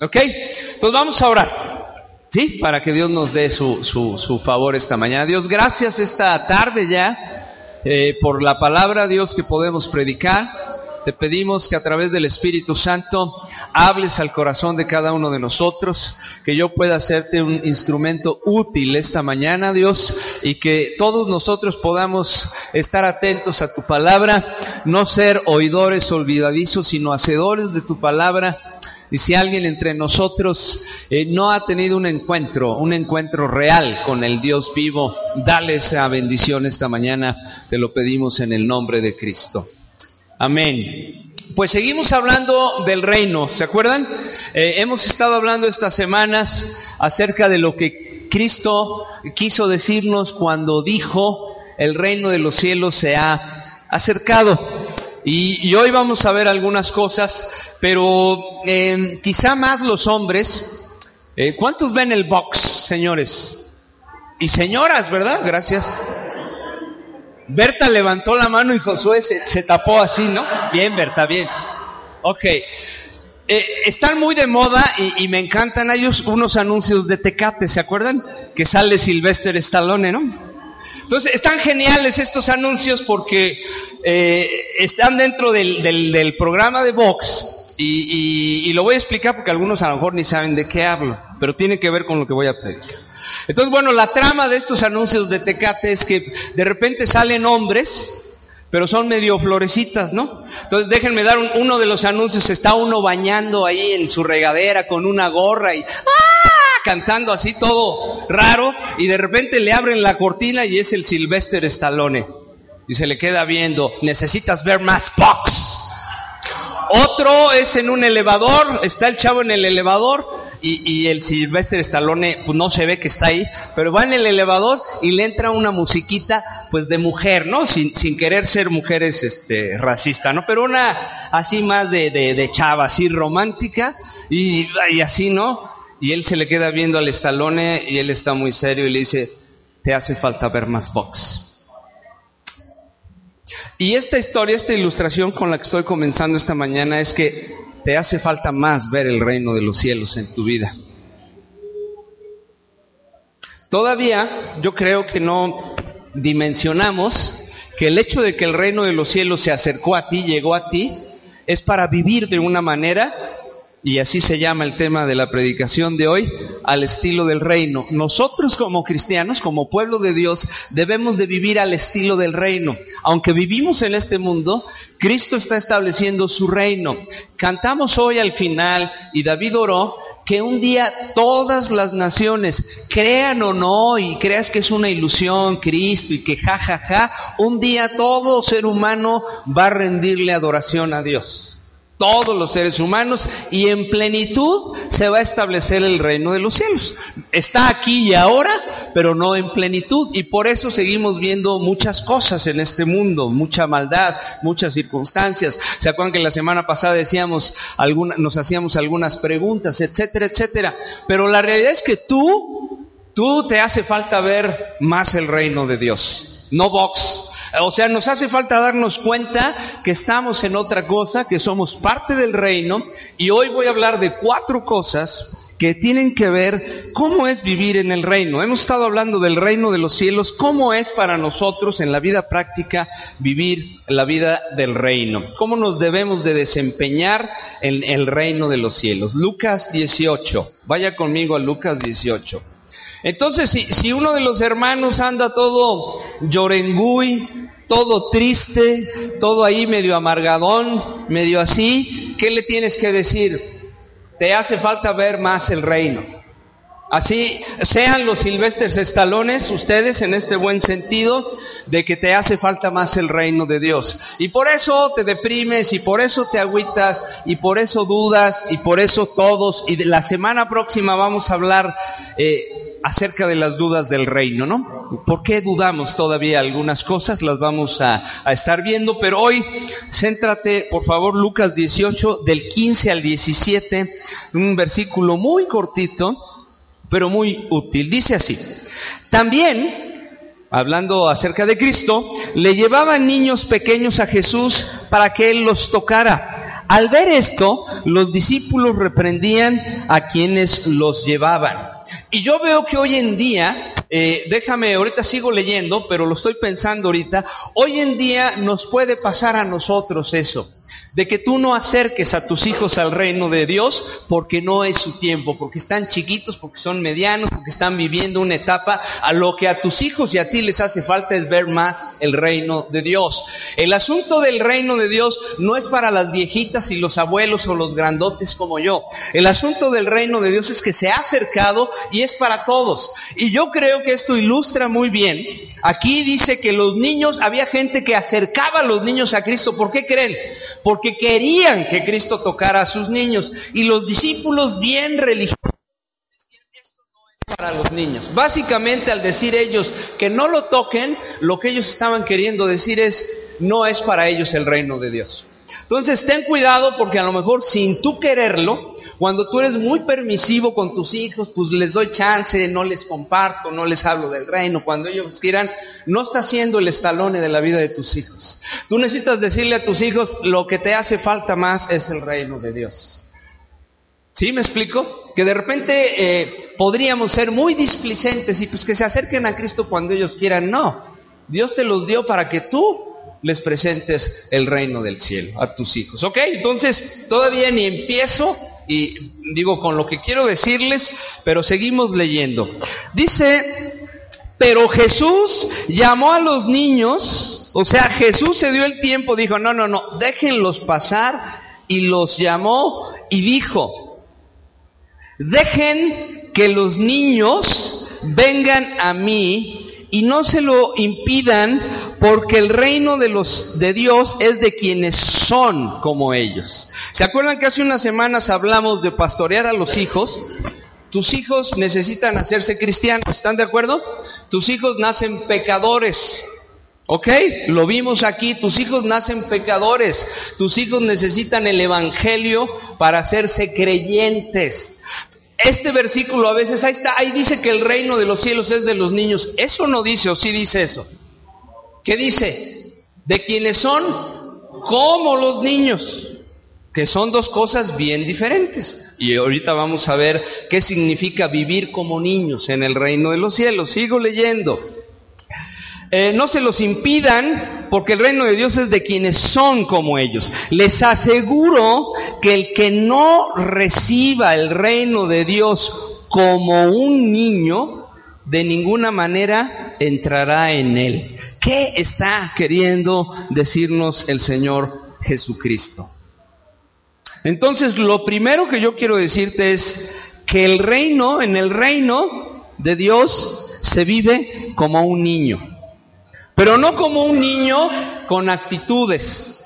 ¿Ok? Entonces vamos a orar. ¿Sí? Para que Dios nos dé su, su, su favor esta mañana. Dios, gracias esta tarde ya eh, por la palabra, Dios, que podemos predicar. Te pedimos que a través del Espíritu Santo hables al corazón de cada uno de nosotros, que yo pueda hacerte un instrumento útil esta mañana, Dios, y que todos nosotros podamos estar atentos a tu palabra, no ser oidores olvidadizos, sino hacedores de tu palabra y si alguien entre nosotros eh, no ha tenido un encuentro, un encuentro real con el Dios vivo, dale esa bendición esta mañana. Te lo pedimos en el nombre de Cristo. Amén. Pues seguimos hablando del reino, ¿se acuerdan? Eh, hemos estado hablando estas semanas acerca de lo que Cristo quiso decirnos cuando dijo, el reino de los cielos se ha acercado. Y, hoy vamos a ver algunas cosas pero eh, quizá más los hombres. Eh, ¿Cuántos ven el box, señores? Y señoras, ¿verdad? Gracias. Berta levantó la mano y Josué se, tapó así, ¿no? Bien, Berta, bien. Ok. Eh, están muy de moda y, y, me encantan ellos unos anuncios de Tecate, ¿se acuerdan? Que sale Sylvester Stallone, ¿no? Entonces, están geniales estos anuncios porque eh, están dentro del, del, programa de Vox y, y, lo voy a explicar porque algunos a lo mejor ni saben de qué hablo, pero tiene que ver con lo que voy a pedir. Entonces, bueno, la trama de estos anuncios de Tecate es que de repente salen hombres, pero son medio florecitas, ¿no? Entonces, déjenme dar uno de los anuncios, está uno bañando ahí en su regadera con una gorra y ¡ah! Cantando así todo raro, y de repente le abren la cortina y es el Sylvester Stallone. Y se le queda viendo, necesitas ver más box. Otro es en un elevador, está el chavo en el elevador y, y el Silvestre Stallone pues no se ve que está ahí, pero va en el elevador y le entra una musiquita pues de mujer, ¿no? Sin, sin querer ser mujeres este, racista, ¿no? Pero una así más de, de, de chava, así romántica y así, ¿no? Y él se le queda viendo al Stallone y él está muy serio y le dice, te hace falta ver más box. Y esta historia, esta ilustración con la que estoy comenzando esta mañana es que te hace falta más ver el reino de los cielos en tu vida. Todavía yo creo que no dimensionamos que el hecho de que el reino de los cielos se acercó a ti, llegó a ti, es para vivir de una manera y así se llama el tema de la predicación de hoy, al estilo del reino. Nosotros como cristianos, como pueblo de Dios, debemos de vivir al estilo del reino. Aunque vivimos en este mundo, Cristo está estableciendo su reino. Cantamos hoy al final y David oró que un día todas las naciones, crean o no, y creas que es una ilusión Cristo y que ja, ja, ja, un día todo ser humano va a rendirle adoración a Dios todos los seres humanos y en plenitud se va a establecer el reino de los cielos. Está aquí y ahora, pero no en plenitud y por eso seguimos viendo muchas cosas en este mundo, mucha maldad, muchas circunstancias. ¿Se acuerdan que la semana pasada decíamos alguna, nos hacíamos algunas preguntas, etcétera, etcétera? Pero la realidad es que tú, tú te hace falta ver más el reino de Dios. No box, o sea, nos hace falta darnos cuenta que estamos en otra cosa, que somos parte del reino, y hoy voy a hablar de cuatro cosas que tienen que ver cómo es vivir en el reino. Hemos estado hablando del reino de los cielos, cómo es para nosotros en la vida práctica vivir la vida del reino, cómo nos debemos de desempeñar en el reino de los cielos. Lucas 18, vaya conmigo a Lucas 18. Entonces, si, uno de los hermanos anda todo llorenguy, todo triste, todo ahí medio amargadón, medio así, ¿qué le tienes que decir? Te hace falta ver más el reino. Así sean los silvestres estalones, ustedes en este buen sentido de que te hace falta más el reino de Dios. Y por eso te deprimes y por eso te agüitas y por eso dudas y por eso todos. Y la semana próxima vamos a hablar eh, acerca de las dudas del reino, ¿no? ¿Por qué dudamos todavía algunas cosas? Las vamos a, a estar viendo, pero hoy céntrate, por favor, Lucas 18, del 15 al 17, un versículo muy cortito pero muy útil. Dice así, también, hablando acerca de Cristo, le llevaban niños pequeños a Jesús para que Él los tocara. Al ver esto, los discípulos reprendían a quienes los llevaban. Y yo veo que hoy en día, eh, déjame, ahorita sigo leyendo, pero lo estoy pensando ahorita, hoy en día nos puede pasar a nosotros eso de que tú no acerques a tus hijos al reino de Dios porque no es su tiempo, porque están chiquitos, porque son medianos, porque están viviendo una etapa. A lo que a tus hijos y a ti les hace falta es ver más el reino de Dios. El asunto del reino de Dios no es para las viejitas y los abuelos o los grandotes como yo. El asunto del reino de Dios es que se ha acercado y es para todos. Y yo creo que esto ilustra muy bien. Aquí dice que los niños, había gente que acercaba a los niños a Cristo. ¿Por qué creen? porque querían que Cristo tocara a sus niños. Y los discípulos bien religiosos para los niños. Básicamente al decir ellos que no lo toquen, lo que ellos estaban queriendo decir es, no es para ellos el reino de Dios. Entonces ten cuidado porque a lo mejor sin tú quererlo, cuando tú eres muy permisivo con tus hijos, pues les doy chance, no les comparto, no les hablo del reino. Cuando ellos quieran, no está siendo el estalone de la vida de tus hijos. Tú necesitas decirle a tus hijos, lo que te hace falta más es el reino de Dios. ¿Sí me explico? Que de repente eh, podríamos ser muy displicentes y pues que se acerquen a Cristo cuando ellos quieran. No, Dios te los dio para que tú les presentes el reino del cielo a tus hijos. ¿Ok? Entonces, todavía ni empiezo y digo con lo que quiero decirles, pero seguimos leyendo. Dice, pero Jesús llamó a los niños, o sea, Jesús se dio el tiempo, dijo, no, no, no, déjenlos pasar y los llamó y dijo, dejen que los niños vengan a mí y no se lo impidan porque el reino de los de Dios es de quienes son como ellos. ¿Se acuerdan que hace unas semanas hablamos de pastorear a los hijos? Tus hijos necesitan hacerse cristianos, ¿están de acuerdo? Tus hijos nacen pecadores. ¿Ok? Lo vimos aquí, tus hijos nacen pecadores, tus hijos necesitan el Evangelio para hacerse creyentes. Este versículo a veces, ahí está, ahí dice que el reino de los cielos es de los niños. Eso no dice, o sí dice eso. ¿Qué dice? De quienes son como los niños, que son dos cosas bien diferentes. Y ahorita vamos a ver qué significa vivir como niños en el reino de los cielos. Sigo leyendo. Eh, no se los impidan, porque el reino de Dios es de quienes son como ellos. Les aseguro que el que no reciba el reino de Dios como un niño, de ninguna manera entrará en él. ¿Qué está queriendo decirnos el Señor Jesucristo? Entonces, lo primero que yo quiero decirte es que el reino, en el reino de Dios, se vive como un niño. Pero no como un niño con actitudes,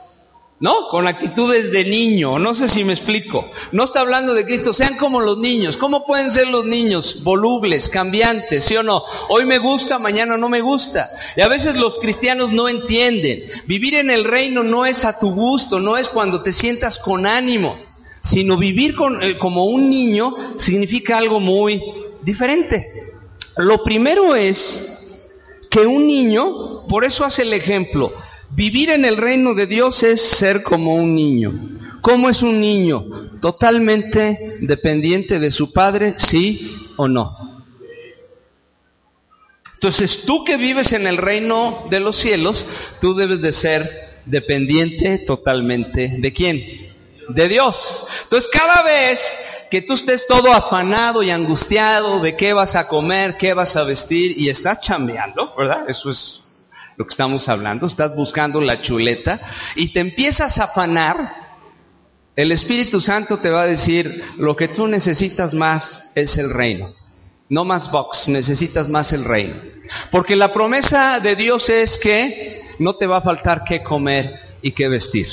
¿no? Con actitudes de niño, no sé si me explico. No está hablando de Cristo, sean como los niños. ¿Cómo pueden ser los niños? Volubles, cambiantes, ¿sí o no? Hoy me gusta, mañana no me gusta. Y a veces los cristianos no entienden. Vivir en el reino no es a tu gusto, no es cuando te sientas con ánimo, sino vivir eh, como un niño significa algo muy diferente. Lo primero es que un niño, por eso hace el ejemplo, vivir en el reino de Dios es ser como un niño. ¿Cómo es un niño? Totalmente dependiente de su padre, sí o no. Entonces tú que vives en el reino de los cielos, tú debes de ser dependiente totalmente de quién? De Dios. Entonces cada vez que tú estés todo afanado y angustiado de qué vas a comer, qué vas a vestir y estás chambeando, ¿verdad? Eso es lo que estamos hablando, estás buscando la chuleta y te empiezas a afanar, el Espíritu Santo te va a decir, lo que tú necesitas más es el reino. No más box, necesitas más el reino. Porque la promesa de Dios es que no te va a faltar qué comer y qué vestir.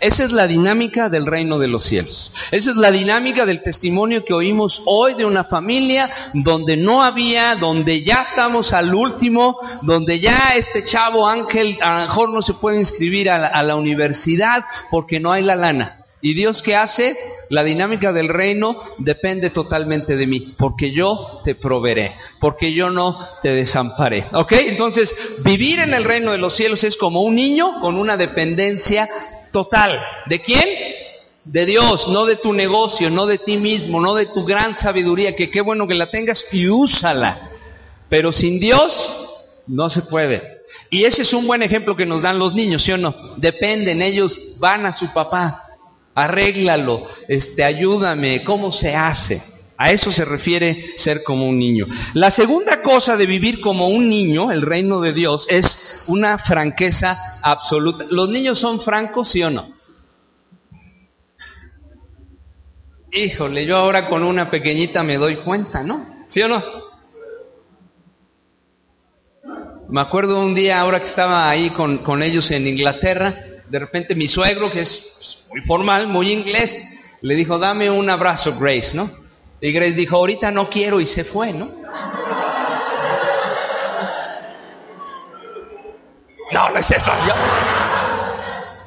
Esa es la dinámica del reino de los cielos. Esa es la dinámica del testimonio que oímos hoy de una familia donde no había, donde ya estamos al último, donde ya este chavo Ángel a lo mejor no se puede inscribir a la, universidad porque no hay la lana. ¿Y Dios qué hace? La dinámica del reino depende totalmente de mí, porque yo te proveeré, porque yo no te desamparé. ¿Ok? Entonces, vivir en el reino de los cielos es como un niño con una dependencia total. ¿De quién? De Dios, no de tu negocio, no de ti mismo, no de tu gran sabiduría, que qué bueno que la tengas y úsala. Pero sin Dios no se puede. Y ese es un buen ejemplo que nos dan los niños, ¿sí o no? Dependen, ellos van a su papá arréglalo, este, ayúdame, ¿cómo se hace? A eso se refiere ser como un niño. La segunda cosa de vivir como un niño, el reino de Dios, es una franqueza absoluta. ¿Los niños son francos, sí o no? Híjole, yo ahora con una pequeñita me doy cuenta, ¿no? ¿Sí o no? Me acuerdo un día, ahora que estaba ahí con, con ellos en Inglaterra, de repente mi suegro, que es muy formal, muy inglés, le dijo, dame un abrazo, Grace, ¿no? Y Grace dijo, ahorita no quiero y se fue, ¿no? No, no es esto.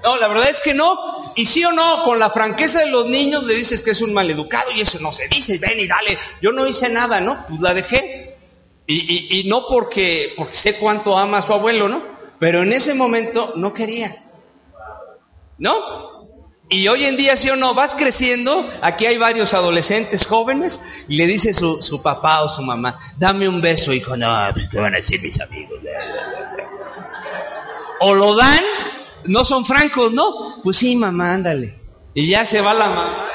No, la verdad es que no. Y sí o no, con la franqueza de los niños le dices que es un maleducado y eso no se dice, ven y dale. Yo no hice nada, ¿no? Pues la dejé. Y, y, y no porque, porque sé cuánto ama a su abuelo, ¿no? Pero en ese momento no quería. ¿No? Y hoy en día, sí o no, vas creciendo, aquí hay varios adolescentes jóvenes, y le dice su, su papá o su mamá, dame un beso, hijo, no, pues, ¿qué van a decir mis amigos? O lo dan, no son francos, ¿no? Pues sí, mamá, ándale. Y ya se va la mamá.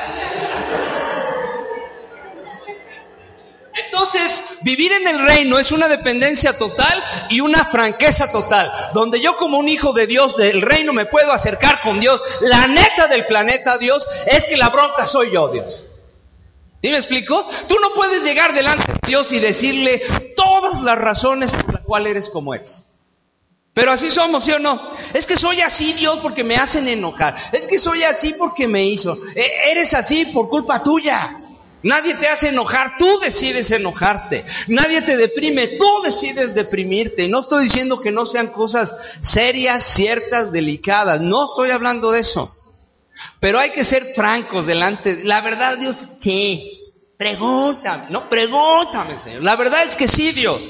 Entonces, vivir en el reino es una dependencia total y una franqueza total, donde yo como un hijo de Dios del reino me puedo acercar con Dios. La neta del planeta Dios es que la bronca soy yo, Dios. ¿Sí me explico? Tú no puedes llegar delante de Dios y decirle todas las razones por las cuales eres como eres. Pero así somos, ¿sí o no? Es que soy así, Dios, porque me hacen enojar. Es que soy así porque me hizo. E eres así por culpa tuya. Nadie te hace enojar, tú decides enojarte. Nadie te deprime, tú decides deprimirte. No estoy diciendo que no sean cosas serias, ciertas, delicadas. No estoy hablando de eso. Pero hay que ser francos delante. La verdad, Dios, sí. Pregúntame, no, pregúntame, Señor. La verdad es que sí, Dios.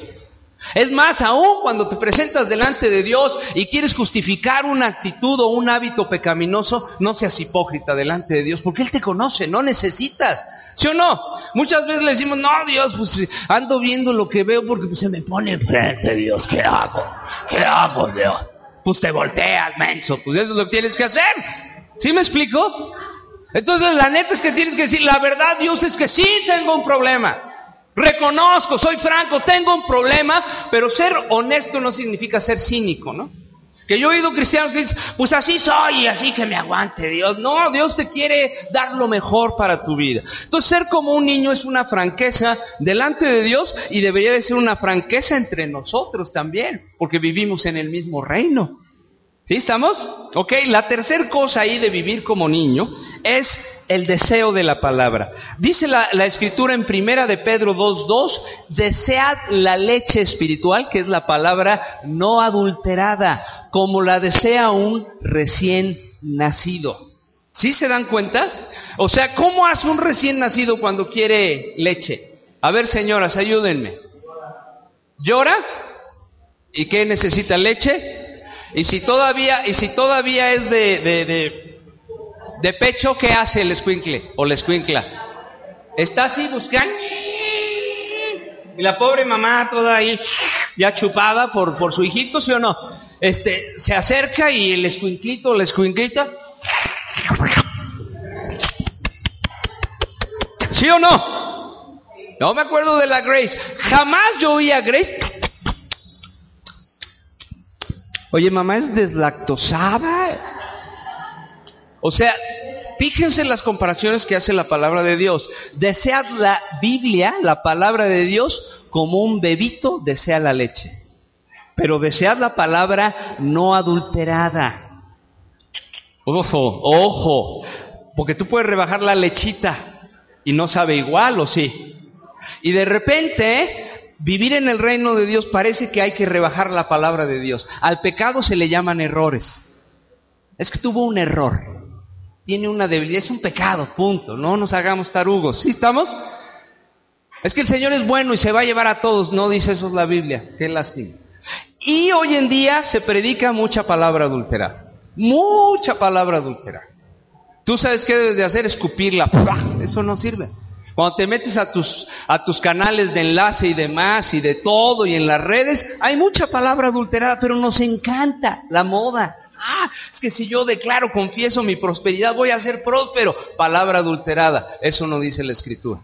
Es más, aún cuando te presentas delante de Dios y quieres justificar una actitud o un hábito pecaminoso, no seas hipócrita delante de Dios, porque Él te conoce, no necesitas ¿Sí o no? Muchas veces le decimos, no, Dios, pues ando viendo lo que veo porque pues, se me pone enfrente, Dios, ¿qué hago? ¿Qué hago, Dios? Pues te volteas, menso, pues eso es lo que tienes que hacer. ¿Sí me explico? Entonces la neta es que tienes que decir, la verdad, Dios, es que sí tengo un problema. Reconozco, soy franco, tengo un problema, pero ser honesto no significa ser cínico, ¿no? Que yo he oído cristianos que dicen, pues así soy así que me aguante Dios. No, Dios te quiere dar lo mejor para tu vida. Entonces ser como un niño es una franqueza delante de Dios y debería de ser una franqueza entre nosotros también, porque vivimos en el mismo reino. ¿Sí estamos? Ok, la tercera cosa ahí de vivir como niño es el deseo de la palabra. Dice la, la escritura en primera de Pedro 2.2, desead la leche espiritual, que es la palabra no adulterada, como la desea un recién nacido. ¿Sí se dan cuenta? O sea, ¿cómo hace un recién nacido cuando quiere leche? A ver, señoras, ayúdenme. ¿Llora? ¿Y qué necesita leche? Y si todavía, y si todavía es de, de, de, pecho, ¿qué hace el escuincle o la escuincla? Está así buscando. Y la pobre mamá toda ahí, ya chupada por, por su hijito, ¿sí o no? Este, se acerca y el escuinclito o la escuinclita. ¿Sí o no? No me acuerdo de la Grace. Jamás yo oí a Grace Oye, mamá es deslactosada. O sea, fíjense las comparaciones que hace la palabra de Dios. Desead la Biblia, la palabra de Dios, como un bebito desea la leche. Pero desead la palabra no adulterada. Ojo, ojo, porque tú puedes rebajar la lechita y no sabe igual o sí. Y de repente, vivir en el reino de Dios parece que hay que rebajar la palabra de Dios. Al pecado se le llaman errores. Es que tuvo un error. Tiene una debilidad, es un pecado, punto. No nos hagamos tarugos. ¿Sí estamos? Es que el Señor es bueno y se va a llevar a todos. No dice eso la Biblia. Qué lástima. Y hoy en día se predica mucha palabra adulterada. Mucha palabra adulterada. Tú sabes qué debes de hacer, escupirla. Eso no sirve. Cuando te metes a tus, a tus canales de enlace y demás y de todo y en las redes, hay mucha palabra adulterada, pero nos encanta la moda. Ah, es que si yo declaro, confieso mi prosperidad, voy a ser próspero. Palabra adulterada. Eso no dice la escritura.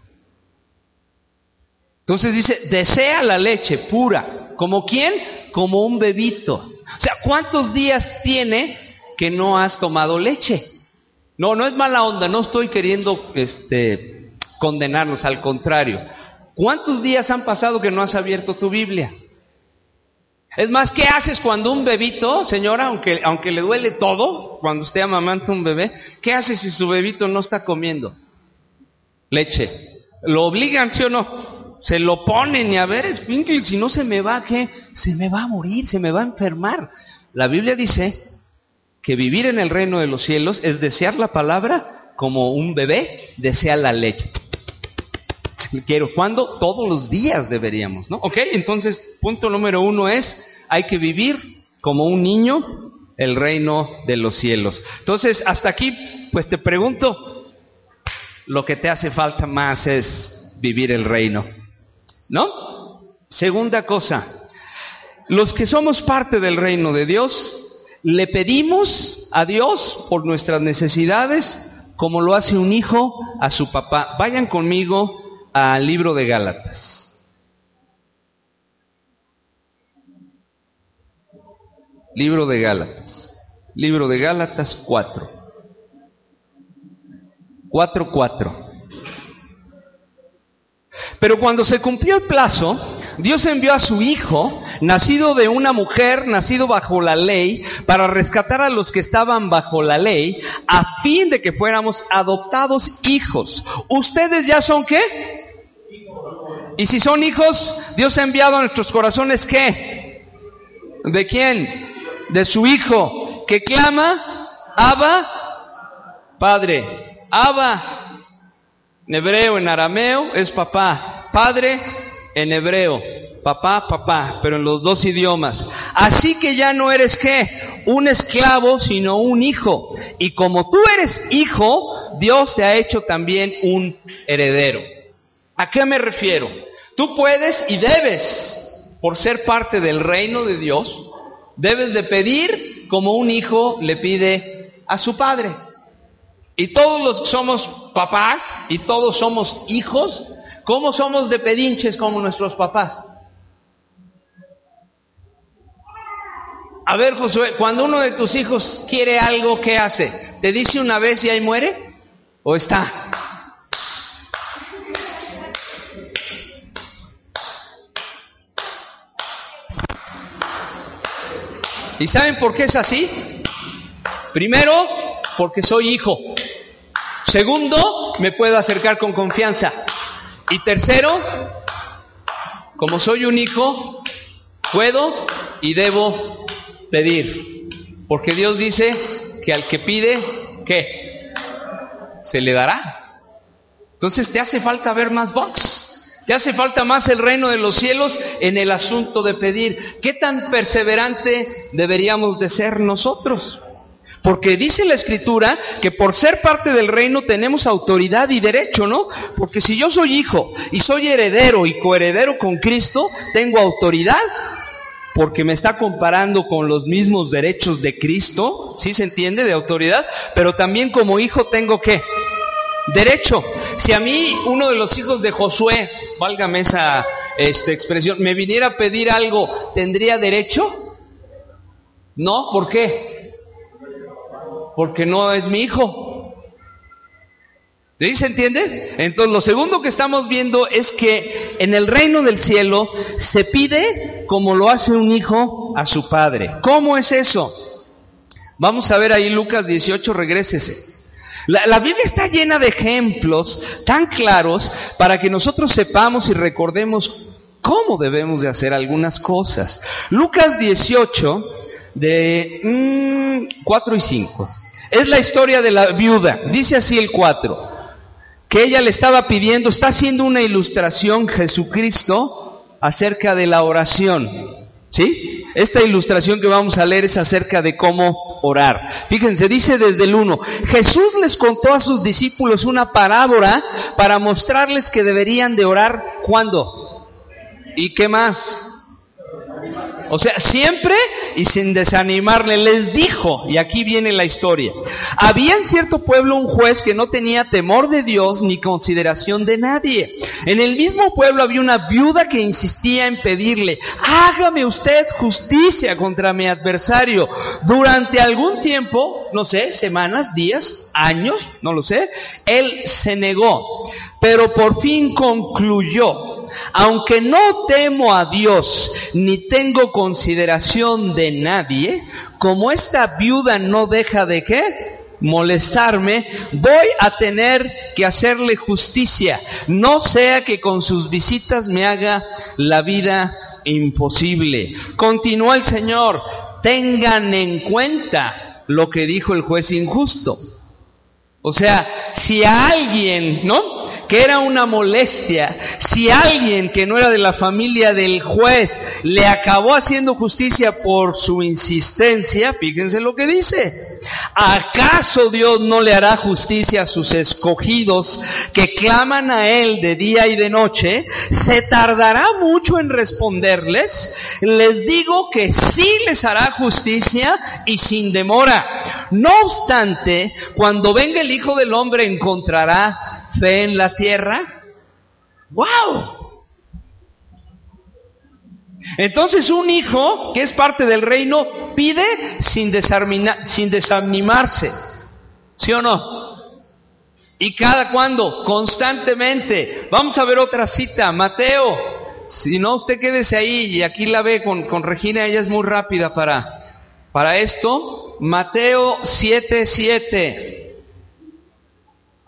Entonces dice, desea la leche pura. ¿Como quién? Como un bebito. O sea, ¿cuántos días tiene que no has tomado leche? No, no es mala onda, no estoy queriendo este, condenarnos, al contrario. ¿Cuántos días han pasado que no has abierto tu Biblia? Es más, ¿qué haces cuando un bebito, señora, aunque, aunque le duele todo, cuando usted amamanta un bebé, ¿qué hace si su bebito no está comiendo? Leche. ¿Lo obligan, sí o no? se lo ponen y a ver, si no se me va, ¿qué? Se me va a morir, se me va a enfermar. La Biblia dice que vivir en el reino de los cielos es desear la palabra como un bebé desea la leche. Quiero, ¿cuándo? Todos los días deberíamos, ¿no? Ok, entonces, punto número uno es, hay que vivir como un niño el reino de los cielos. Entonces, hasta aquí, pues te pregunto, lo que te hace falta más es vivir el reino. ¿No? Segunda cosa, los que somos parte del reino de Dios, le pedimos a Dios por nuestras necesidades como lo hace un hijo a su papá. Vayan conmigo al libro de Gálatas. Libro de Gálatas. Libro de Gálatas 4. 4, 4. Pero cuando se cumplió el plazo, Dios envió a su Hijo, nacido de una mujer, nacido bajo la ley, para rescatar a los que estaban bajo la ley, a fin de que fuéramos adoptados hijos. ¿Ustedes ya son qué? Y si son hijos, Dios ha enviado a nuestros corazones qué? ¿De quién? De su Hijo, que clama, Abba, Padre, Abba, en hebreo, en arameo es papá. Padre en hebreo. Papá, papá, pero en los dos idiomas. Así que ya no eres qué? Un esclavo, sino un hijo. Y como tú eres hijo, Dios te ha hecho también un heredero. ¿A qué me refiero? Tú puedes y debes, por ser parte del reino de Dios, debes de pedir como un hijo le pide a su padre. Y todos los somos papás y todos somos hijos. ¿Cómo somos de pedinches como nuestros papás? A ver, Josué, cuando uno de tus hijos quiere algo, ¿qué hace? ¿Te dice una vez y ahí muere? ¿O está? ¿Y saben por qué es así? Primero, porque soy hijo. Segundo, me puedo acercar con confianza. Y tercero, como soy un hijo, puedo y debo pedir. Porque Dios dice que al que pide, ¿qué? Se le dará. Entonces te hace falta ver más box. Te hace falta más el reino de los cielos en el asunto de pedir. ¿Qué tan perseverante deberíamos de ser nosotros? Porque dice la escritura que por ser parte del reino tenemos autoridad y derecho, ¿no? Porque si yo soy hijo y soy heredero y coheredero con Cristo, tengo autoridad porque me está comparando con los mismos derechos de Cristo, ¿sí se entiende? De autoridad, pero también como hijo tengo que derecho. Si a mí uno de los hijos de Josué, válgame esa esta expresión, me viniera a pedir algo, ¿tendría derecho? No, ¿por qué? porque no es mi hijo. ¿Sí se entiende? Entonces lo segundo que estamos viendo es que en el reino del cielo se pide como lo hace un hijo a su padre. ¿Cómo es eso? Vamos a ver ahí Lucas 18, regrésese. La, Biblia está llena de ejemplos tan claros para que nosotros sepamos y recordemos cómo debemos de hacer algunas cosas. Lucas 18, de 4 mm, y 5. Es la historia de la viuda. Dice así el 4. Que ella le estaba pidiendo, está haciendo una ilustración Jesucristo acerca de la oración. ¿Sí? Esta ilustración que vamos a leer es acerca de cómo orar. Fíjense, dice desde el 1, Jesús les contó a sus discípulos una parábola para mostrarles que deberían de orar cuando. ¿Y qué más? O sea, siempre y sin desanimarle, les dijo, y aquí viene la historia, había en cierto pueblo un juez que no tenía temor de Dios ni consideración de nadie. En el mismo pueblo había una viuda que insistía en pedirle, hágame usted justicia contra mi adversario. Durante algún tiempo, no sé, semanas, días, años, no lo sé, él se negó, pero por fin concluyó aunque no temo a Dios ni tengo consideración de nadie, como esta viuda no deja de qué? molestarme, voy a tener que hacerle justicia, no sea que con sus visitas me haga la vida imposible. Continúa el Señor, tengan en cuenta lo que dijo el juez injusto. O sea, si a alguien, ¿no? Que era una molestia, si alguien que no era de la familia del juez le acabó haciendo justicia por su insistencia, fíjense lo que dice. ¿Acaso Dios no le hará justicia a sus escogidos que claman a Él de día y de noche? ¿Se tardará mucho en responderles? Les digo que sí les hará justicia y sin demora. No obstante, cuando venga el Hijo del Hombre encontrará fe en la tierra? ¡Wow! Entonces un hijo que es parte del reino pide sin, sin desanimarse. ¿Sí o no? ¿Y cada cuando? Constantemente. Vamos a ver otra cita. Mateo. Si no, usted quédese ahí y aquí la ve con, con Regina, ella es muy rápida para, para esto. Mateo 7, 7.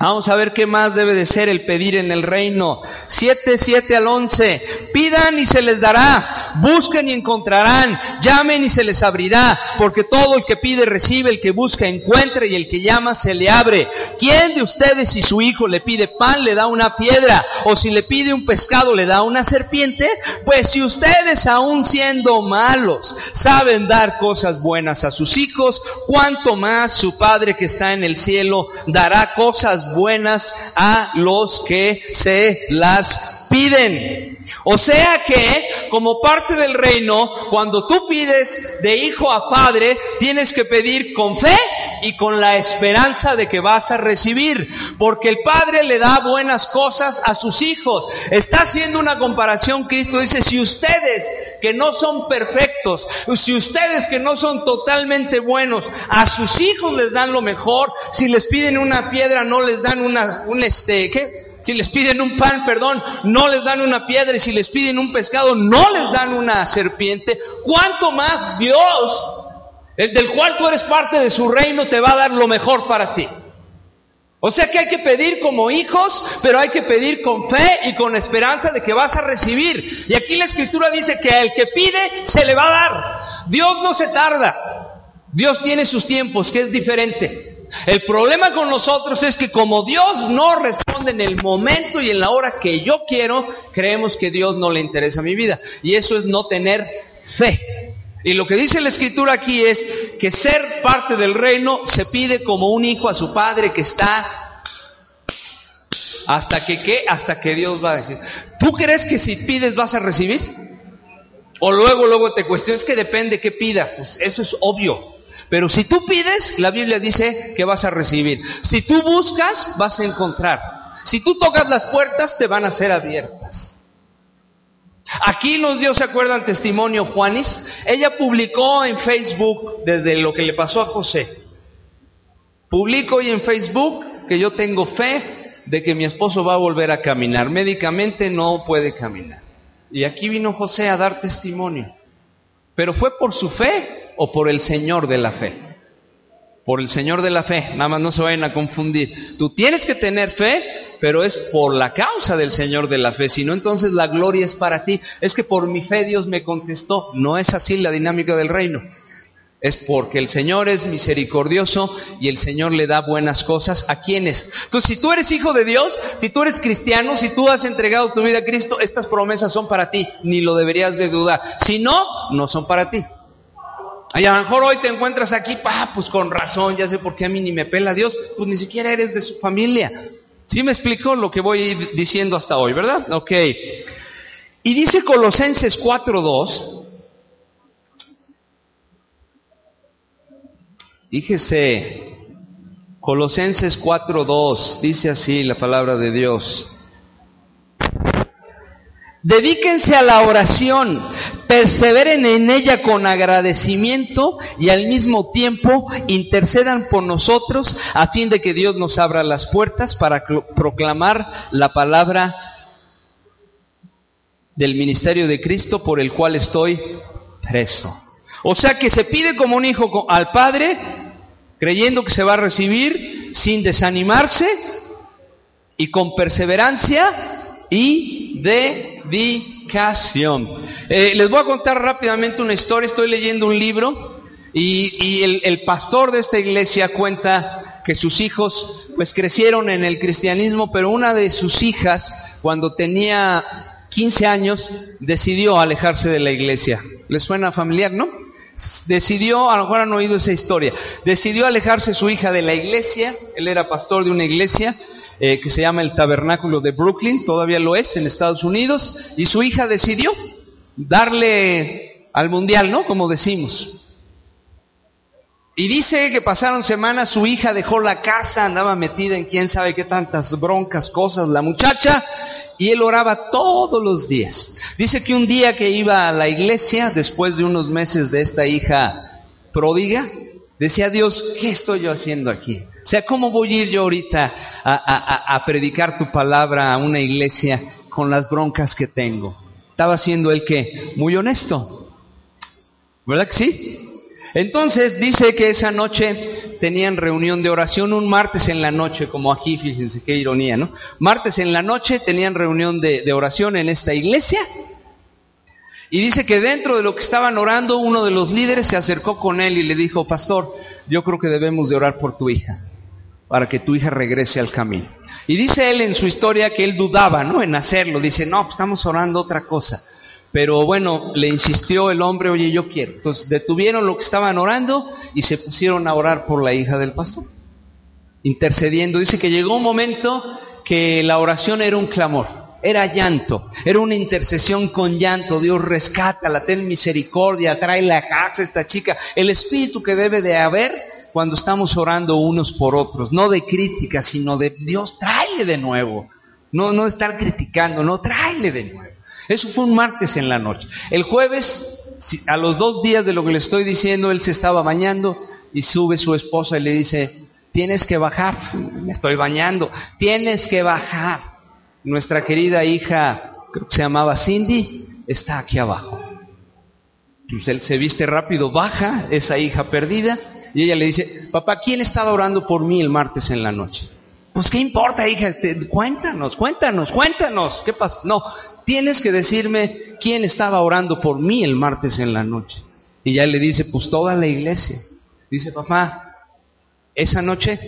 Vamos a ver qué más debe de ser el pedir en el reino. 7, 7 al 11. Pidan y se les dará. Busquen y encontrarán. Llamen y se les abrirá. Porque todo el que pide recibe, el que busca encuentra y el que llama se le abre. ¿Quién de ustedes si su hijo le pide pan le da una piedra? O si le pide un pescado le da una serpiente? Pues si ustedes aún siendo malos saben dar cosas buenas a sus hijos, cuánto más su Padre que está en el cielo dará cosas buenas a los que se las piden. O sea que, como parte del reino, cuando tú pides de hijo a padre, tienes que pedir con fe y con la esperanza de que vas a recibir. Porque el padre le da buenas cosas a sus hijos. Está haciendo una comparación, Cristo dice, si ustedes que no son perfectos, si ustedes que no son totalmente buenos, a sus hijos les dan lo mejor, si les piden una piedra no les dan una, un este, ¿qué? Si les piden un pan, perdón, no les dan una piedra. Y si les piden un pescado, no les dan una serpiente. ¿Cuánto más Dios, el del cual tú eres parte de su reino, te va a dar lo mejor para ti? O sea que hay que pedir como hijos, pero hay que pedir con fe y con esperanza de que vas a recibir. Y aquí la escritura dice que al que pide se le va a dar. Dios no se tarda. Dios tiene sus tiempos, que es diferente. El problema con nosotros es que como Dios no responde en el momento y en la hora que yo quiero, creemos que Dios no le interesa mi vida. Y eso es no tener fe. Y lo que dice la escritura aquí es que ser parte del reino se pide como un hijo a su padre que está hasta que qué, hasta que Dios va a decir. ¿Tú crees que si pides vas a recibir? O luego, luego te cuestiones que depende qué pida. Pues eso es obvio. Pero si tú pides, la Biblia dice que vas a recibir. Si tú buscas, vas a encontrar. Si tú tocas las puertas, te van a ser abiertas. Aquí nos dio, ¿se acuerdan? Testimonio Juanis. Ella publicó en Facebook desde lo que le pasó a José. Publico hoy en Facebook que yo tengo fe de que mi esposo va a volver a caminar. Médicamente no puede caminar. Y aquí vino José a dar testimonio. Pero fue por su fe o por el Señor de la fe. Por el Señor de la fe, nada más no se vayan a confundir. Tú tienes que tener fe, pero es por la causa del Señor de la fe, si no entonces la gloria es para ti. Es que por mi fe Dios me contestó. No es así la dinámica del reino. Es porque el Señor es misericordioso y el Señor le da buenas cosas a quienes. Entonces, si tú eres hijo de Dios, si tú eres cristiano, si tú has entregado tu vida a Cristo, estas promesas son para ti, ni lo deberías de dudar. Si no, no son para ti. A lo mejor hoy te encuentras aquí, pa, pues con razón, ya sé por qué a mí ni me pela Dios, pues ni siquiera eres de su familia. ¿Sí me explico lo que voy diciendo hasta hoy, verdad? Ok. Y dice Colosenses 4.2, Fíjese, Colosenses 4.2, dice así la palabra de Dios. Dedíquense a la oración, perseveren en ella con agradecimiento y al mismo tiempo intercedan por nosotros a fin de que Dios nos abra las puertas para proclamar la palabra del ministerio de Cristo por el cual estoy preso. O sea que se pide como un hijo al Padre, creyendo que se va a recibir, sin desanimarse y con perseverancia y dedicación. Eh, les voy a contar rápidamente una historia, estoy leyendo un libro y, el, el pastor de esta iglesia cuenta que sus hijos pues crecieron en el cristianismo, pero una de sus hijas, cuando tenía 15 años, decidió alejarse de la iglesia. ¿Les suena familiar, no? decidió, a lo mejor han oído esa historia, decidió alejarse su hija de la iglesia, él era pastor de una iglesia eh, que se llama el Tabernáculo de Brooklyn, todavía lo es en Estados Unidos, y su hija decidió darle al mundial, ¿no? Como decimos. Y dice que pasaron semanas, su hija dejó la casa, andaba metida en quién sabe qué tantas broncas, cosas, la muchacha, y él oraba todos los días. Dice que un día que iba a la iglesia, después de unos meses de esta hija pródiga, decía Dios, ¿qué estoy yo haciendo aquí? O sea, ¿cómo voy a ir yo ahorita a, predicar tu palabra a una iglesia con las broncas que tengo? Estaba siendo él que muy honesto. ¿Verdad que sí? Entonces dice que esa noche tenían reunión de oración un martes en la noche, como aquí, fíjense qué ironía, ¿no? Martes en la noche tenían reunión de, oración en esta iglesia. Y dice que dentro de lo que estaban orando, uno de los líderes se acercó con él y le dijo, pastor, yo creo que debemos de orar por tu hija, para que tu hija regrese al camino. Y dice él en su historia que él dudaba, ¿no? En hacerlo. Dice, no, pues estamos orando otra cosa. Pero bueno, le insistió el hombre, oye, yo quiero. Entonces detuvieron lo que estaban orando y se pusieron a orar por la hija del pastor, intercediendo. Dice que llegó un momento que la oración era un clamor, era llanto, era una intercesión con llanto. Dios rescata, la ten misericordia, trae la casa a esta chica. El espíritu que debe de haber cuando estamos orando unos por otros, no de crítica, sino de Dios, tráele de nuevo. No, no estar criticando, no, tráele de nuevo. Eso fue un martes en la noche. El jueves, a los dos días de lo que le estoy diciendo, él se estaba bañando y sube su esposa y le dice, tienes que bajar, me estoy bañando, tienes que bajar. Nuestra querida hija, creo que se llamaba Cindy, está aquí abajo. Entonces él se viste rápido, baja esa hija perdida y ella le dice, papá, ¿quién estaba orando por mí el martes en la noche? Pues qué importa, hija, este, cuéntanos, cuéntanos, cuéntanos, ¿qué pasó? No, tienes que decirme quién estaba orando por mí el martes en la noche. Y ya le dice, pues toda la iglesia. Dice, papá, esa noche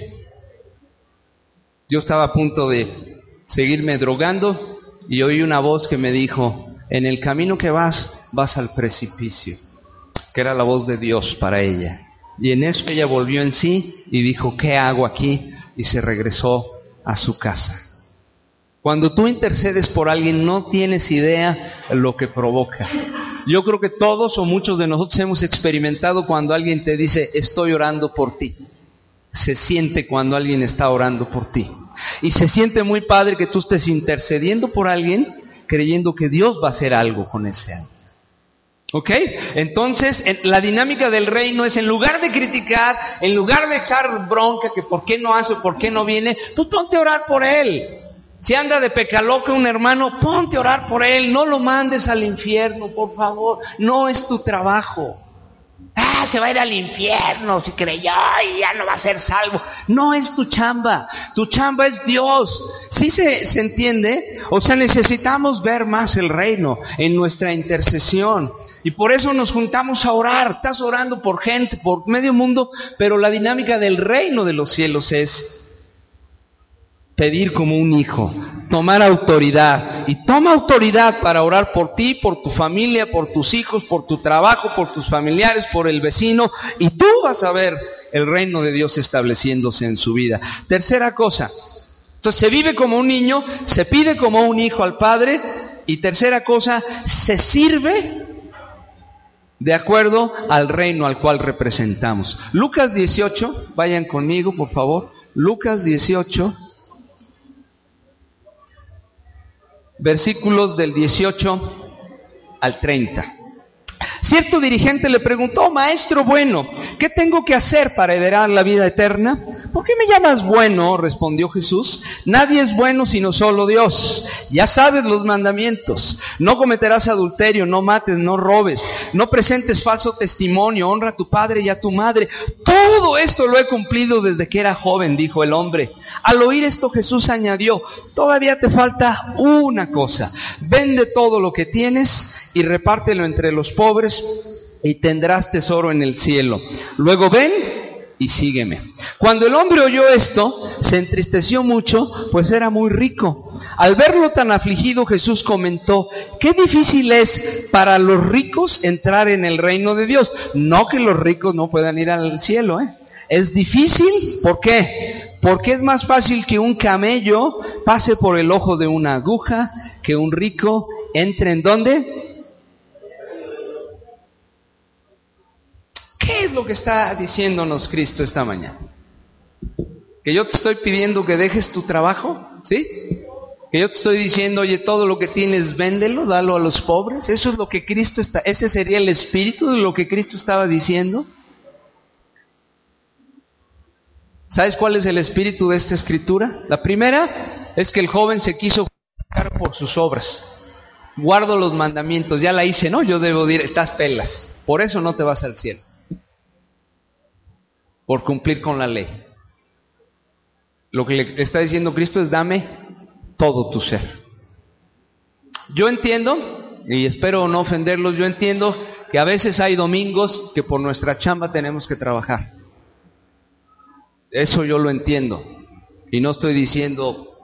yo estaba a punto de seguirme drogando y oí una voz que me dijo, en el camino que vas, vas al precipicio, que era la voz de Dios para ella. Y en eso ella volvió en sí y dijo, ¿qué hago aquí? Y se regresó a su casa. Cuando tú intercedes por alguien no tienes idea lo que provoca. Yo creo que todos o muchos de nosotros hemos experimentado cuando alguien te dice, estoy orando por ti. Se siente cuando alguien está orando por ti. Y se siente muy padre que tú estés intercediendo por alguien creyendo que Dios va a hacer algo con ese alguien. ¿Ok? Entonces, la dinámica del reino es en lugar de criticar, en lugar de echar bronca, que por qué no hace, por qué no viene, pues ponte a orar por él. Si anda de pecaloca un hermano, ponte a orar por él, no lo mandes al infierno, por favor, no es tu trabajo. Ah, se va a ir al infierno si creyó y ya no va a ser salvo. No es tu chamba, tu chamba es Dios. ¿Sí se, se entiende? O sea, necesitamos ver más el reino en nuestra intercesión. Y por eso nos juntamos a orar. Estás orando por gente, por medio mundo, pero la dinámica del reino de los cielos es pedir como un hijo, tomar autoridad. Y toma autoridad para orar por ti, por tu familia, por tus hijos, por tu trabajo, por tus familiares, por el vecino. Y tú vas a ver el reino de Dios estableciéndose en su vida. Tercera cosa. Entonces se vive como un niño, se pide como un hijo al Padre. Y tercera cosa, se sirve de acuerdo al reino al cual representamos. Lucas 18, vayan conmigo por favor. Lucas 18. versículos del 18 al 30. Cierto dirigente le preguntó, maestro bueno, ¿qué tengo que hacer para heredar la vida eterna? ¿Por qué me llamas bueno? respondió Jesús. Nadie es bueno sino solo Dios. Ya sabes los mandamientos. No cometerás adulterio, no mates, no robes, no presentes falso testimonio, honra a tu padre y a tu madre. Todo esto lo he cumplido desde que era joven, dijo el hombre. Al oír esto Jesús añadió, todavía te falta una cosa. Vende todo lo que tienes y repártelo entre los pobres y tendrás tesoro en el cielo. Luego ven y sígueme. Cuando el hombre oyó esto, se entristeció mucho, pues era muy rico. Al verlo tan afligido, Jesús comentó, qué difícil es para los ricos entrar en el reino de Dios. No que los ricos no puedan ir al cielo, ¿eh? Es difícil, ¿por qué? Porque es más fácil que un camello pase por el ojo de una aguja, que un rico entre en dónde? ¿Qué es lo que está diciéndonos Cristo esta mañana? Que yo te estoy pidiendo que dejes tu trabajo, ¿sí? Que yo te estoy diciendo, oye, todo lo que tienes, véndelo, dalo a los pobres. Eso es lo que Cristo está, ese sería el espíritu de lo que Cristo estaba diciendo. ¿Sabes cuál es el espíritu de esta escritura? La primera es que el joven se quiso por sus obras. Guardo los mandamientos, ya la hice, no, yo debo decir, estás pelas. Por eso no te vas al cielo por cumplir con la ley. Lo que le está diciendo Cristo es dame todo tu ser. Yo entiendo, y espero no ofenderlos, yo entiendo que a veces hay domingos que por nuestra chamba tenemos que trabajar. Eso yo lo entiendo. Y no estoy diciendo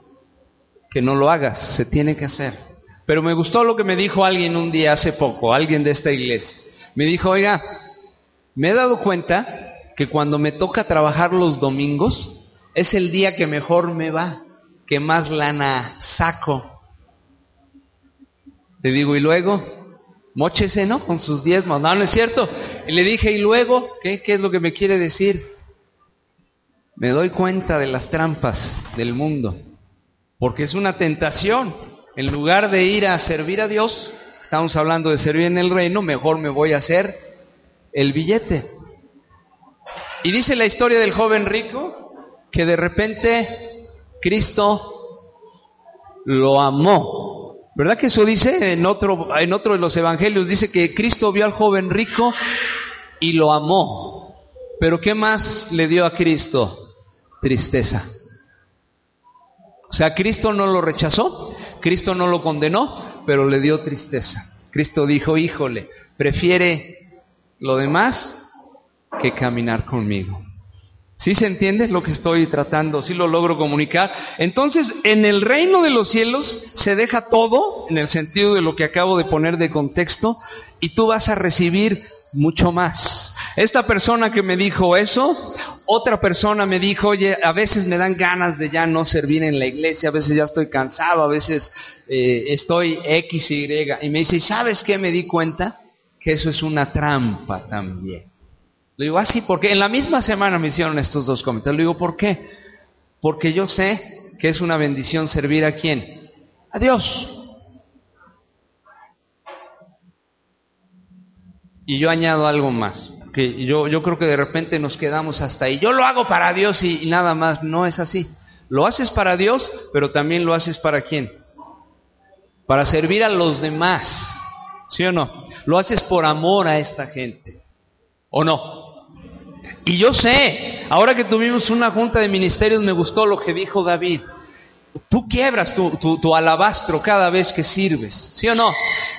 que no lo hagas, se tiene que hacer. Pero me gustó lo que me dijo alguien un día hace poco, alguien de esta iglesia. Me dijo, oiga, me he dado cuenta que cuando me toca trabajar los domingos, es el día que mejor me va, que más lana saco. Le digo, y luego, mochese, ¿no? Con sus diezmos. No, no es cierto. Y le dije, y luego, ¿qué, ¿qué es lo que me quiere decir? Me doy cuenta de las trampas del mundo, porque es una tentación. En lugar de ir a servir a Dios, estamos hablando de servir en el reino, mejor me voy a hacer el billete. Y dice la historia del joven rico que de repente Cristo lo amó. ¿Verdad que eso dice en otro, en otro de los evangelios? Dice que Cristo vio al joven rico y lo amó. Pero ¿qué más le dio a Cristo? Tristeza. O sea, Cristo no lo rechazó, Cristo no lo condenó, pero le dio tristeza. Cristo dijo, híjole, prefiere lo demás que caminar conmigo. ¿Sí se entiende lo que estoy tratando? ¿Sí lo logro comunicar? Entonces, en el reino de los cielos se deja todo, en el sentido de lo que acabo de poner de contexto, y tú vas a recibir mucho más. Esta persona que me dijo eso, otra persona me dijo, oye, a veces me dan ganas de ya no servir en la iglesia, a veces ya estoy cansado, a veces eh, estoy X, Y, y me dice, ¿sabes qué me di cuenta? Que eso es una trampa también. Le digo, así, ah, porque en la misma semana me hicieron estos dos comentarios. Le digo, ¿por qué? Porque yo sé que es una bendición servir a quién? A Dios. Y yo añado algo más, que yo, yo creo que de repente nos quedamos hasta ahí. Yo lo hago para Dios y, y nada más, no es así. Lo haces para Dios, pero también lo haces para quién? Para servir a los demás. ¿Sí o no? Lo haces por amor a esta gente. ¿O no? Y yo sé, ahora que tuvimos una junta de ministerios, me gustó lo que dijo David. Tú quiebras tu, tu, alabastro cada vez que sirves, ¿sí o no?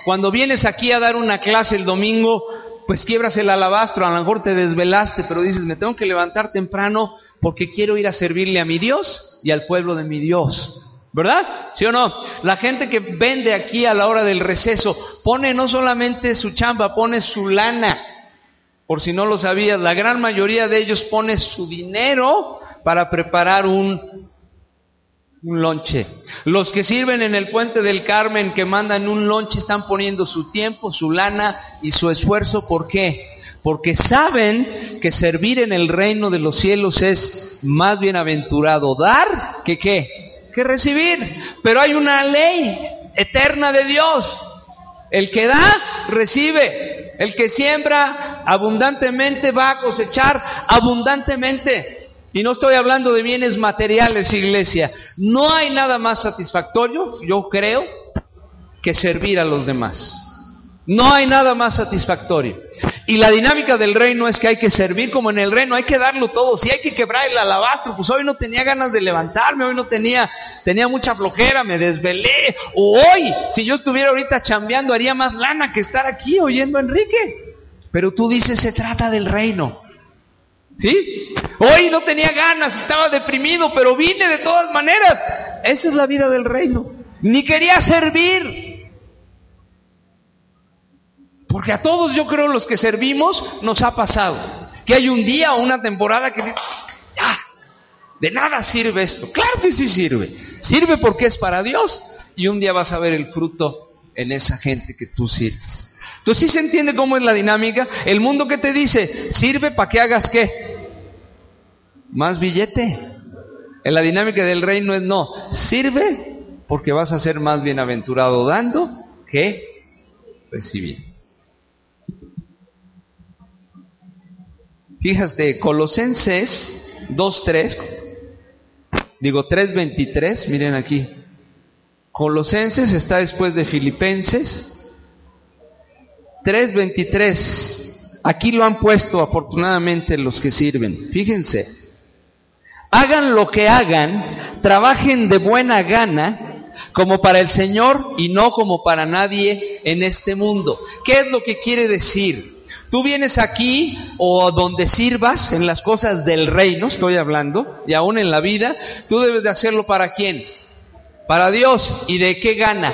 Cuando vienes aquí a dar una clase el domingo, pues quiebras el alabastro, a lo mejor te desvelaste, pero dices, me tengo que levantar temprano porque quiero ir a servirle a mi Dios y al pueblo de mi Dios. ¿Verdad? ¿Sí o no? La gente que vende aquí a la hora del receso pone no solamente su chamba, pone su lana. Por si no lo sabías, la gran mayoría de ellos pone su dinero para preparar un, un lonche. Los que sirven en el puente del Carmen, que mandan un lonche, están poniendo su tiempo, su lana y su esfuerzo. ¿Por qué? Porque saben que servir en el reino de los cielos es más bienaventurado dar que qué? que recibir. Pero hay una ley eterna de Dios. El que da, recibe. El que siembra abundantemente va a cosechar abundantemente. Y no estoy hablando de bienes materiales, iglesia. No hay nada más satisfactorio, yo creo, que servir a los demás. No hay nada más satisfactorio. Y la dinámica del reino es que hay que servir como en el reino, hay que darlo todo. Si hay que quebrar el alabastro, pues hoy no tenía ganas de levantarme, hoy no tenía, tenía mucha flojera, me desvelé. O hoy, si yo estuviera ahorita chambeando, haría más lana que estar aquí oyendo a Enrique. Pero tú dices, se trata del reino. ¿Sí? Hoy no tenía ganas, estaba deprimido, pero vine de todas maneras. Esa es la vida del reino. Ni quería servir. Porque a todos yo creo los que servimos nos ha pasado. Que hay un día o una temporada que de nada sirve esto. Claro que sí sirve. Sirve porque es para Dios y un día vas a ver el fruto en esa gente que tú sirves. Entonces sí se entiende cómo es la dinámica. El mundo que te dice, sirve para que hagas qué? Más billete. En la dinámica del reino es no, sirve porque vas a ser más bienaventurado dando que recibiendo. Fíjate, Colosenses 2.3, digo 3.23, miren aquí. Colosenses está después de Filipenses. 3.23, aquí lo han puesto afortunadamente los que sirven. Fíjense, hagan lo que hagan, trabajen de buena gana como para el Señor y no como para nadie en este mundo. ¿Qué es lo que quiere decir? Tú vienes aquí o donde sirvas en las cosas del reino, estoy hablando, y aún en la vida, tú debes de hacerlo para quién? Para Dios. ¿Y de qué gana?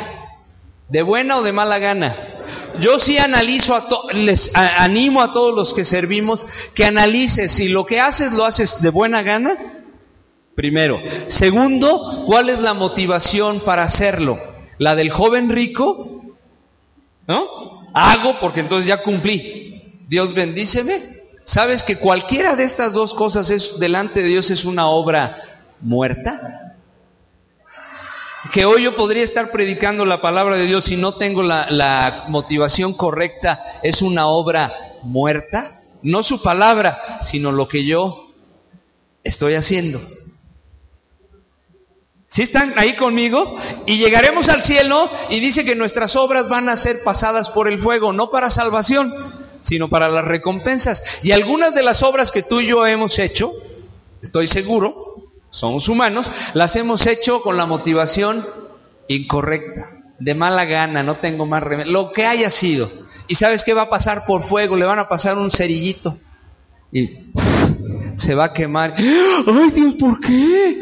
¿De buena o de mala gana? Yo sí analizo a todos, les animo a todos los que servimos que analices si lo que haces lo haces de buena gana. Primero. Segundo, ¿cuál es la motivación para hacerlo? ¿La del joven rico? ¿No? Hago porque entonces ya cumplí. Dios bendíceme. ¿Sabes que cualquiera de estas dos cosas es delante de Dios es una obra muerta? Que hoy yo podría estar predicando la palabra de Dios y no tengo la, la motivación correcta, es una obra muerta. No su palabra, sino lo que yo estoy haciendo. Si están ahí conmigo? Y llegaremos al cielo y dice que nuestras obras van a ser pasadas por el fuego, no para salvación, sino para las recompensas. Y algunas de las obras que tú y yo hemos hecho, estoy seguro, somos humanos, las hemos hecho con la motivación incorrecta, de mala gana, no tengo más remedio, lo que haya sido. Y sabes qué va a pasar por fuego, le van a pasar un cerillito y se va a quemar. Ay Dios, ¿por qué?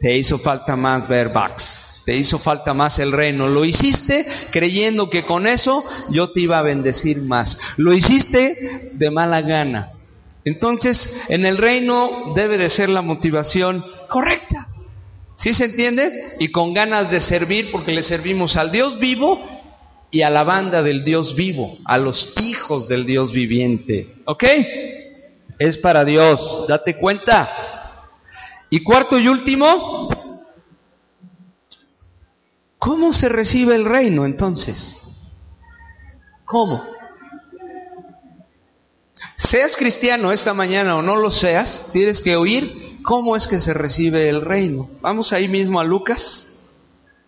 Te hizo falta más te hizo falta más el reino. Lo hiciste creyendo que con eso yo te iba a bendecir más. Lo hiciste de mala gana. Entonces, en el reino debe de ser la motivación correcta. ¿Sí se entiende? Y con ganas de servir porque le servimos al Dios vivo y a la banda del Dios vivo, a los hijos del Dios viviente. ¿Ok? Es para Dios, date cuenta. Y cuarto y último, ¿Cómo se recibe el reino entonces? ¿Cómo? Seas cristiano esta mañana o no lo seas, tienes que oír cómo es que se recibe el reino. Vamos ahí mismo a Lucas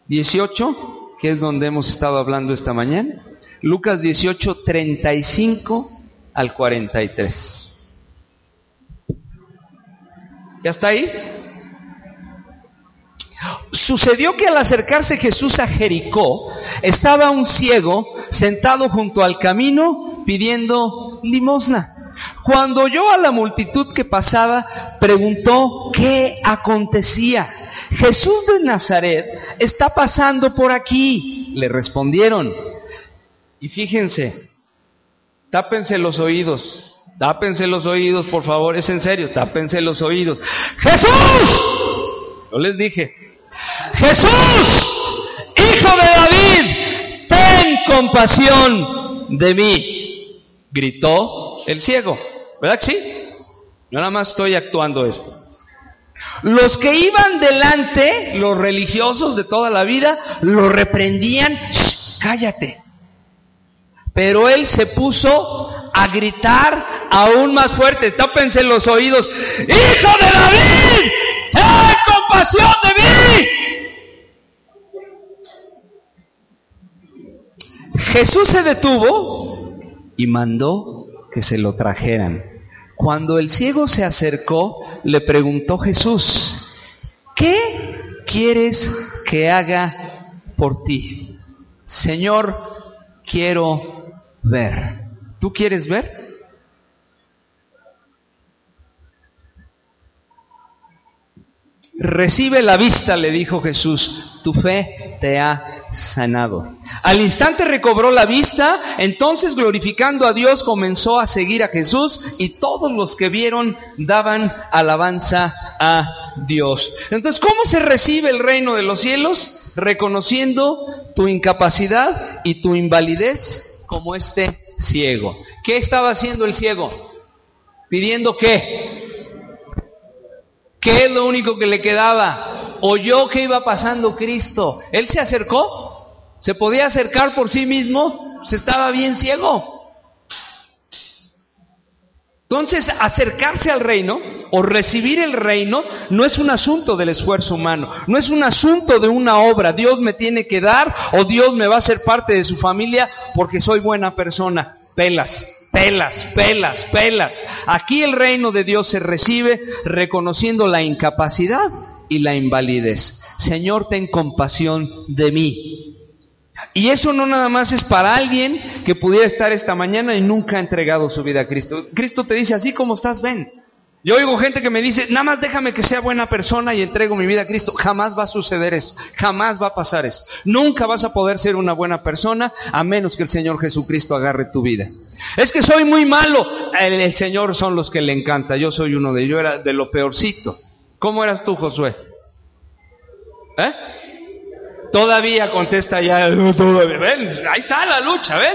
18, que es donde hemos estado hablando esta mañana. Lucas 18, 35 al 43. ¿Ya está ahí? Sucedió que al acercarse Jesús a Jericó, estaba un ciego sentado junto al camino pidiendo limosna. Cuando oyó a la multitud que pasaba, preguntó qué acontecía. Jesús de Nazaret está pasando por aquí, le respondieron. Y fíjense, tápense los oídos, tápense los oídos, por favor, es en serio, tápense los oídos. Jesús, yo les dije, Jesús, hijo de David, ten compasión de mí, gritó el ciego. ¿Verdad que sí? Yo nada más estoy actuando esto. Los que iban delante, los religiosos de toda la vida, lo reprendían, cállate, pero él se puso a gritar aún más fuerte. Tápense los oídos. Hijo de David, ten compasión de mí. Jesús se detuvo y mandó que se lo trajeran. Cuando el ciego se acercó, le preguntó Jesús, ¿qué quieres que haga por ti? Señor, quiero ver. ¿Tú quieres ver? Recibe la vista, le dijo Jesús, tu fe te ha sanado. Al instante recobró la vista, entonces glorificando a Dios comenzó a seguir a Jesús y todos los que vieron daban alabanza a Dios. Entonces, ¿cómo se recibe el reino de los cielos? Reconociendo tu incapacidad y tu invalidez como este ciego. ¿Qué estaba haciendo el ciego? Pidiendo qué? ¿Qué es lo único que le quedaba? Oyó que iba pasando Cristo. Él se acercó. ¿Se podía acercar por sí mismo? Se estaba bien ciego. Entonces, acercarse al reino o recibir el reino no es un asunto del esfuerzo humano, no es un asunto de una obra. Dios me tiene que dar o Dios me va a ser parte de su familia porque soy buena persona. Pelas, pelas, pelas, pelas. Aquí el reino de Dios se recibe reconociendo la incapacidad y la invalidez. Señor, ten compasión de mí. Y eso no nada más es para alguien que pudiera estar esta mañana y nunca ha entregado su vida a Cristo. Cristo te dice, así como estás, ven. Yo oigo gente que me dice, nada más déjame que sea buena persona y entrego mi vida a Cristo. Jamás va a suceder eso. Jamás va a pasar eso. Nunca vas a poder ser una buena persona a menos que el Señor Jesucristo agarre tu vida. Es que soy muy malo. El, Señor son los que le encanta. Yo soy uno de ellos. Yo era de lo peorcito. ¿Cómo eras tú, Josué? ¿Eh? Todavía contesta ya, ven, ahí está la lucha, ven.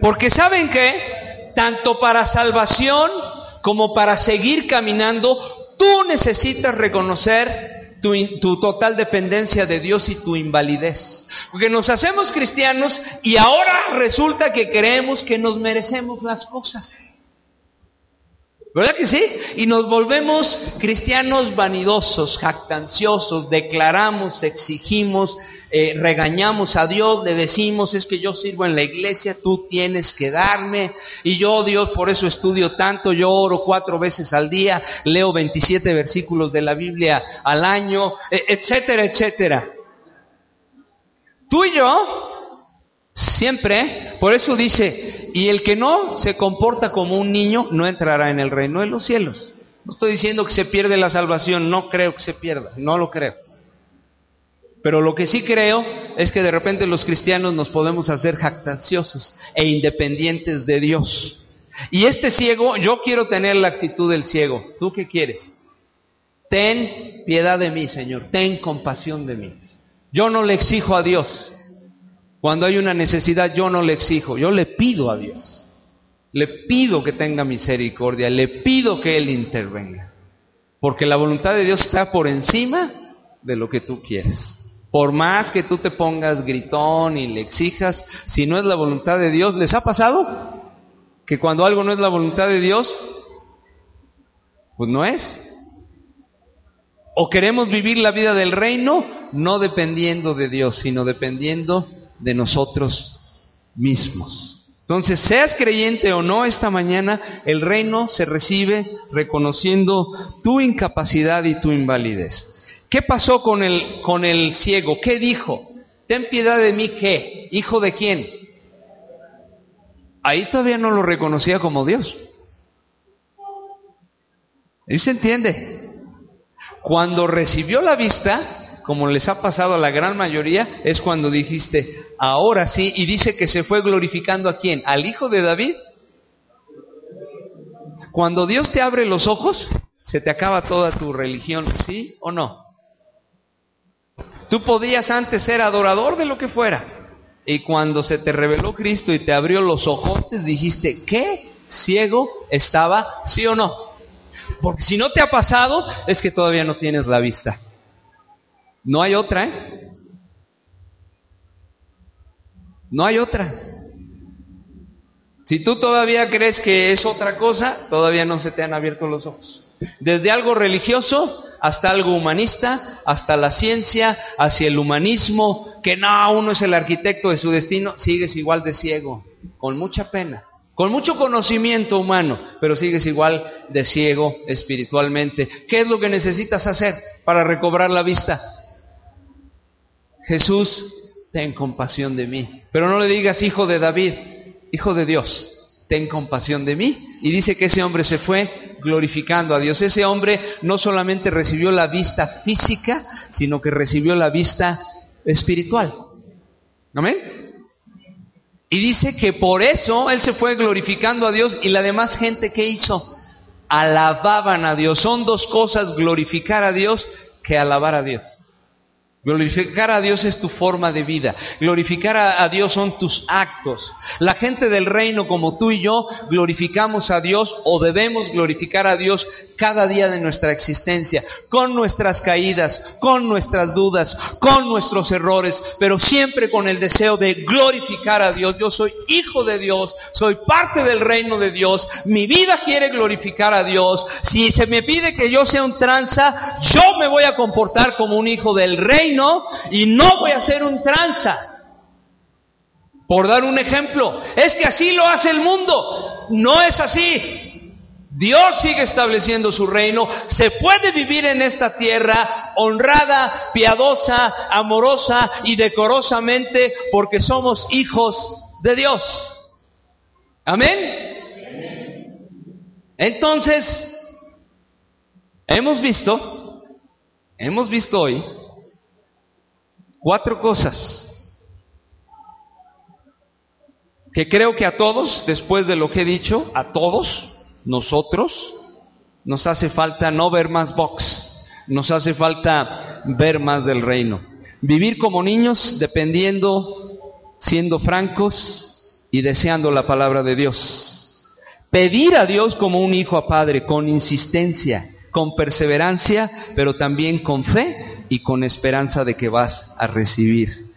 Porque saben que, tanto para salvación como para seguir caminando, tú necesitas reconocer tu, tu, total dependencia de Dios y tu invalidez. Porque nos hacemos cristianos y ahora resulta que creemos que nos merecemos las cosas. ¿Verdad que sí? Y nos volvemos cristianos vanidosos, jactanciosos, declaramos, exigimos, eh, regañamos a Dios, le decimos, es que yo sirvo en la iglesia, tú tienes que darme, y yo Dios por eso estudio tanto, yo oro cuatro veces al día, leo 27 versículos de la Biblia al año, e, etcétera, etcétera. Tú y yo Siempre, por eso dice, y el que no se comporta como un niño no entrará en el reino de los cielos. No estoy diciendo que se pierde la salvación, no creo que se pierda, no lo creo. Pero lo que sí creo es que de repente los cristianos nos podemos hacer jactanciosos e independientes de Dios. Y este ciego, yo quiero tener la actitud del ciego. ¿Tú qué quieres? Ten piedad de mí, Señor. Ten compasión de mí. Yo no le exijo a Dios. Cuando hay una necesidad yo no le exijo, yo le pido a Dios. Le pido que tenga misericordia, le pido que Él intervenga. Porque la voluntad de Dios está por encima de lo que tú quieres. Por más que tú te pongas gritón y le exijas, si no es la voluntad de Dios, ¿les ha pasado? que cuando algo no es la voluntad de Dios, pues no es. O queremos vivir la vida del reino no dependiendo de Dios, sino dependiendo de nosotros mismos. Entonces, seas creyente o no esta mañana, el reino se recibe reconociendo tu incapacidad y tu invalidez. ¿Qué pasó con el, con el ciego? ¿Qué dijo? Ten piedad de mí, ¿qué? ¿Hijo de quién? Ahí todavía no lo reconocía como Dios. ¿Y se entiende? Cuando recibió la vista, como les ha pasado a la gran mayoría, es cuando dijiste, ahora sí, y dice que se fue glorificando a quién? ¿Al hijo de David? Cuando Dios te abre los ojos, se te acaba toda tu religión, ¿sí o no? Tú podías antes ser adorador de lo que fuera. Y cuando se te reveló Cristo y te abrió los ojos, dijiste, ¿qué? ¿Ciego estaba? ¿Sí o no? Porque si no te ha pasado, es que todavía no tienes la vista. No hay otra, ¿eh? No hay otra. Si tú todavía crees que es otra cosa, todavía no se te han abierto los ojos. Desde algo religioso hasta algo humanista, hasta la ciencia, hacia el humanismo, que no, uno es el arquitecto de su destino, sigues igual de ciego, con mucha pena, con mucho conocimiento humano, pero sigues igual de ciego espiritualmente. ¿Qué es lo que necesitas hacer para recobrar la vista? Jesús, ten compasión de mí. Pero no le digas hijo de David, hijo de Dios, ten compasión de mí. Y dice que ese hombre se fue glorificando a Dios. Ese hombre no solamente recibió la vista física, sino que recibió la vista espiritual. Amén. Y dice que por eso él se fue glorificando a Dios y la demás gente que hizo alababan a Dios. Son dos cosas, glorificar a Dios que alabar a Dios. Glorificar a Dios es tu forma de vida. Glorificar a, Dios son tus actos. La gente del reino como tú y yo glorificamos a Dios o debemos glorificar a Dios cada día de nuestra existencia, con nuestras caídas, con nuestras dudas, con nuestros errores, pero siempre con el deseo de glorificar a Dios. Yo soy hijo de Dios, soy parte del reino de Dios, mi vida quiere glorificar a Dios. Si se me pide que yo sea un tranza, yo me voy a comportar como un hijo del reino y no voy a ser un tranza. Por dar un ejemplo, es que así lo hace el mundo. No es así. Dios sigue estableciendo su reino. Se puede vivir en esta tierra honrada, piadosa, amorosa y decorosamente porque somos hijos de Dios. Amén. Entonces, hemos visto, hemos visto hoy cuatro cosas que creo que a todos, después de lo que he dicho, a todos, nosotros nos hace falta no ver más box, nos hace falta ver más del reino. Vivir como niños dependiendo, siendo francos y deseando la palabra de Dios. Pedir a Dios como un hijo a padre, con insistencia, con perseverancia, pero también con fe y con esperanza de que vas a recibir.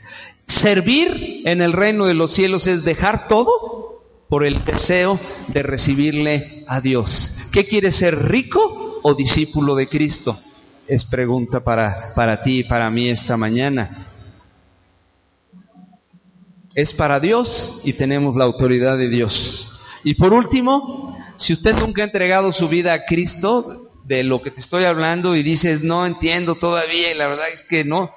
Servir en el reino de los cielos es dejar todo por el deseo de recibirle a Dios. ¿Qué quiere ser rico o discípulo de Cristo? Es pregunta para, para ti y para mí esta mañana. Es para Dios y tenemos la autoridad de Dios. Y por último, si usted nunca ha entregado su vida a Cristo, de lo que te estoy hablando y dices, no entiendo todavía y la verdad es que no,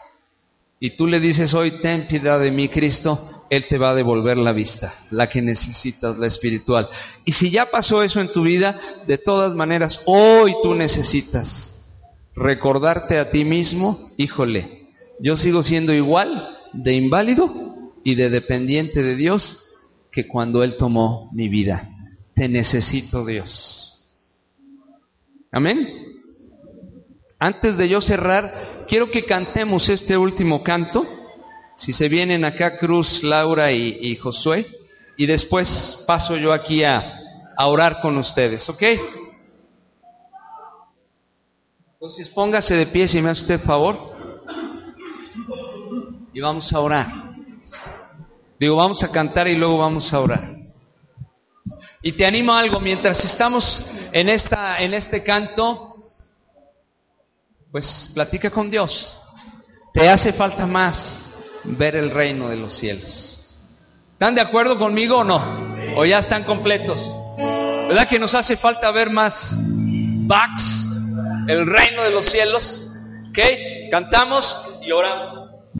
y tú le dices hoy, ten piedad de mí, Cristo, él te va a devolver la vista, la que necesitas, la espiritual. Y si ya pasó eso en tu vida, de todas maneras, hoy tú necesitas recordarte a ti mismo, híjole, yo sigo siendo igual de inválido y de dependiente de Dios que cuando Él tomó mi vida. Te necesito Dios. Amén. Antes de yo cerrar, quiero que cantemos este último canto. Si se vienen acá Cruz, Laura y, Josué, y después paso yo aquí a, a orar con ustedes, ¿ok? Entonces póngase de pie si me hace usted favor. Y vamos a orar. Digo, vamos a cantar y luego vamos a orar. Y te animo a algo, mientras estamos en, esta, en este canto, pues platica con Dios. Te hace falta más ver el reino de los cielos. ¿Están de acuerdo conmigo o no? ¿O ya están completos? ¿Verdad que nos hace falta ver más Bax, el reino de los cielos? ¿Ok? Cantamos y oramos.